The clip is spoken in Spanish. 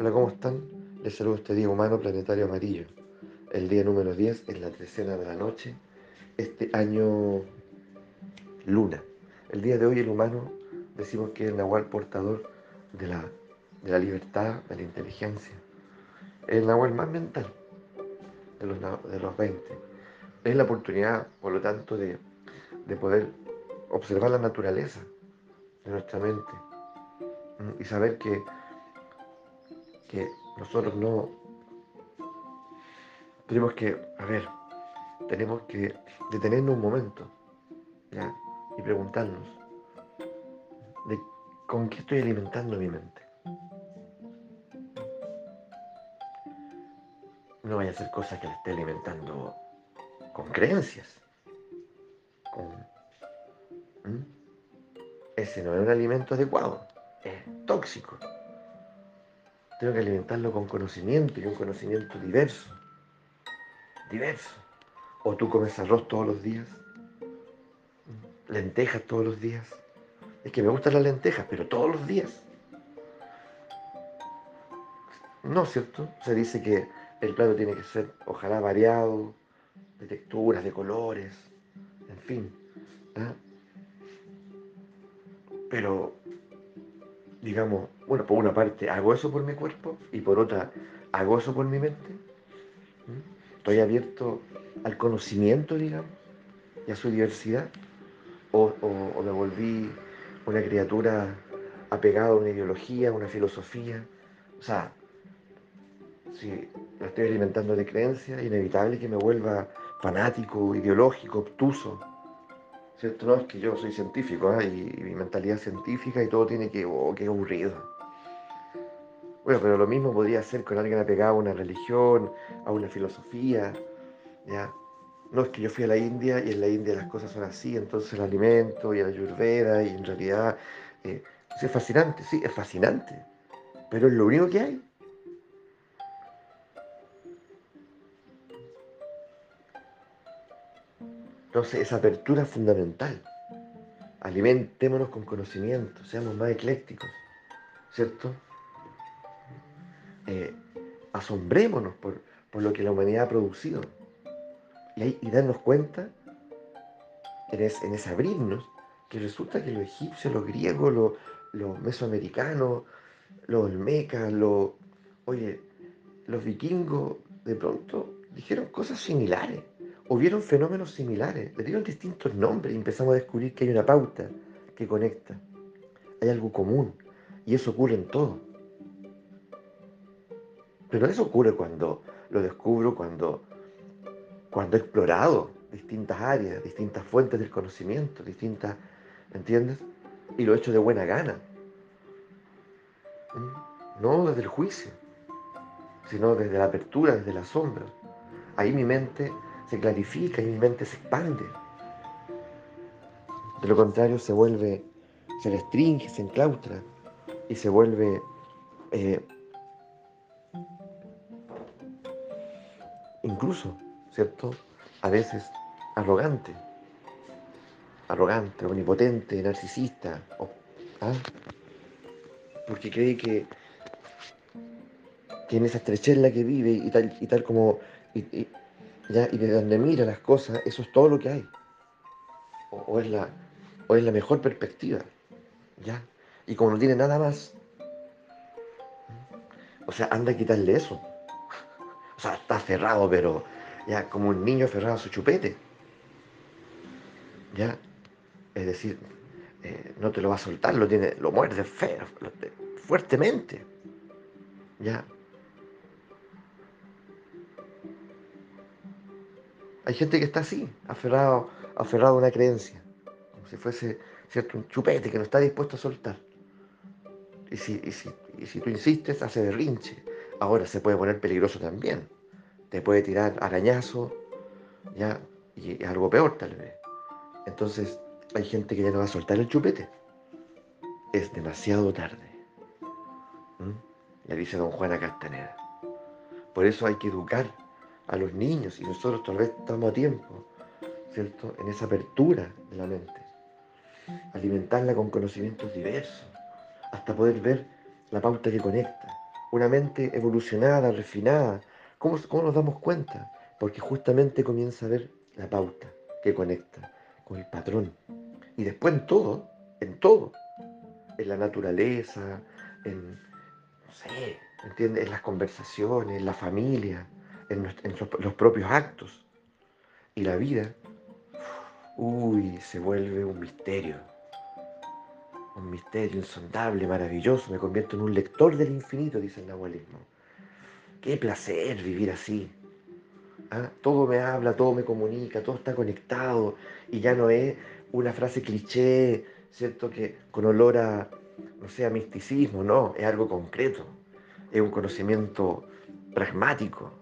Hola, ¿cómo están? Les saludo este día humano planetario amarillo. El día número 10 es la trecena de la noche, este año luna. El día de hoy el humano decimos que es el nahual portador de la, de la libertad, de la inteligencia. El nahual más mental de los, de los 20. Es la oportunidad, por lo tanto, de, de poder observar la naturaleza de nuestra mente y saber que que nosotros no tenemos que, a ver, tenemos que detenernos un momento y preguntarnos de con qué estoy alimentando mi mente. No vaya a ser cosas que le esté alimentando con creencias. Ese no es un alimento adecuado, es tóxico. Tengo que alimentarlo con conocimiento y un conocimiento diverso. Diverso. O tú comes arroz todos los días, lentejas todos los días. Es que me gustan las lentejas, pero todos los días. No, ¿cierto? Se dice que el plato tiene que ser, ojalá, variado, de texturas, de colores, en fin. ¿ah? Pero digamos, bueno, por una parte hago eso por mi cuerpo y por otra hago eso por mi mente. Estoy abierto al conocimiento, digamos, y a su diversidad. O, me volví una criatura apegada a una ideología, a una filosofía. O sea, si la estoy alimentando de creencias, es inevitable que me vuelva fanático, ideológico, obtuso. ¿Cierto? No, es que yo soy científico ¿eh? y, mi mentalidad científica y todo tiene que, oh, qué aburrido. Bueno, pero lo mismo podría ser con alguien apegado a una religión, a una filosofía, ¿ya? No es que yo fui a la India y en la India las cosas son así, entonces el alimento y la ayurveda y en realidad eh, es fascinante, sí, es fascinante, pero es lo único que hay. Entonces, esa apertura es fundamental. Alimentémonos con conocimiento, seamos más eclécticos, ¿cierto? Eh, asombrémonos por, lo que la humanidad ha producido y, darnos cuenta en, ese abrirnos que resulta que los egipcios, los griegos, los, mesoamericanos, los olmecas, oye, los vikingos, de pronto dijeron cosas similares hubieron fenómenos similares, le dieron distintos nombres y empezamos a descubrir que hay una pauta que conecta, hay algo común y eso ocurre en todo. Pero eso ocurre cuando lo descubro, cuando, cuando he explorado distintas áreas, distintas fuentes del conocimiento, distintas, ¿entiendes? Y lo he hecho de buena gana. No desde el juicio, sino desde la apertura, desde la sombra. Ahí mi mente se clarifica y mi mente se expande. De lo contrario, se vuelve, se restringe, se enclaustra y se vuelve eh, incluso, ¿cierto? A veces arrogante, arrogante, omnipotente, narcisista, ¿ah? porque cree que, que en esa estrechez la que vive y tal, y tal como de donde mira las cosas, eso es todo lo que hay. O, es, la, o es la mejor perspectiva. ¿ya? Y como no tiene nada más, o sea, anda a quitarle eso. O sea, está aferrado, pero ya como un niño aferrado a su chupete. ¿Ya? Es decir, eh, no te lo va a soltar, lo, tiene, lo muerde feo, fuertemente. ¿Ya? Hay gente que está así, aferrado, aferrado a una creencia, como si fuese ¿cierto? un chupete que no está dispuesto a soltar. Y si, si, tú insistes, hace berrinche. Ahora se puede poner peligroso también. Te puede tirar arañazo, ya, y algo peor tal vez. Entonces, hay gente que ya no va a soltar el chupete. Es demasiado tarde. ¿Mm? Ya dice don Juana Castaneda. Por eso hay que educar a los niños y nosotros tal vez estamos a tiempo, ¿cierto? En esa apertura de la mente. Alimentarla con conocimientos diversos, hasta poder ver la pauta que conecta, una mente evolucionada, refinada. ¿Cómo, cómo nos damos cuenta? Porque justamente comienza a ver la pauta que conecta con el patrón. Y después en todo, en todo, en la naturaleza, en, no sé, ¿entiendes? En las conversaciones, en la familia, en, en los propios actos. Y la vida, uy, se vuelve un misterio un misterio insondable, maravilloso, me convierto en un lector del infinito, dice el nahualismo. Qué placer vivir así. ¿Ah? Todo me habla, todo me comunica, todo está conectado y ya no es una frase cliché, ¿cierto? Que con olor a, no sé, a misticismo, no, es algo concreto, es un conocimiento pragmático.